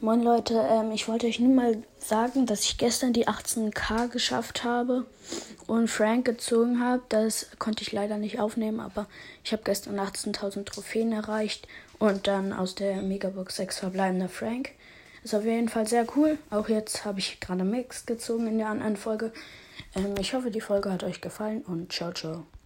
Moin Leute, ähm, ich wollte euch nur mal sagen, dass ich gestern die 18k geschafft habe und Frank gezogen habe. Das konnte ich leider nicht aufnehmen, aber ich habe gestern 18.000 Trophäen erreicht und dann aus der Megabox 6 verbleibender Frank. Ist auf jeden Fall sehr cool. Auch jetzt habe ich gerade Mix gezogen in der anderen Folge. Ähm, ich hoffe, die Folge hat euch gefallen und ciao, ciao.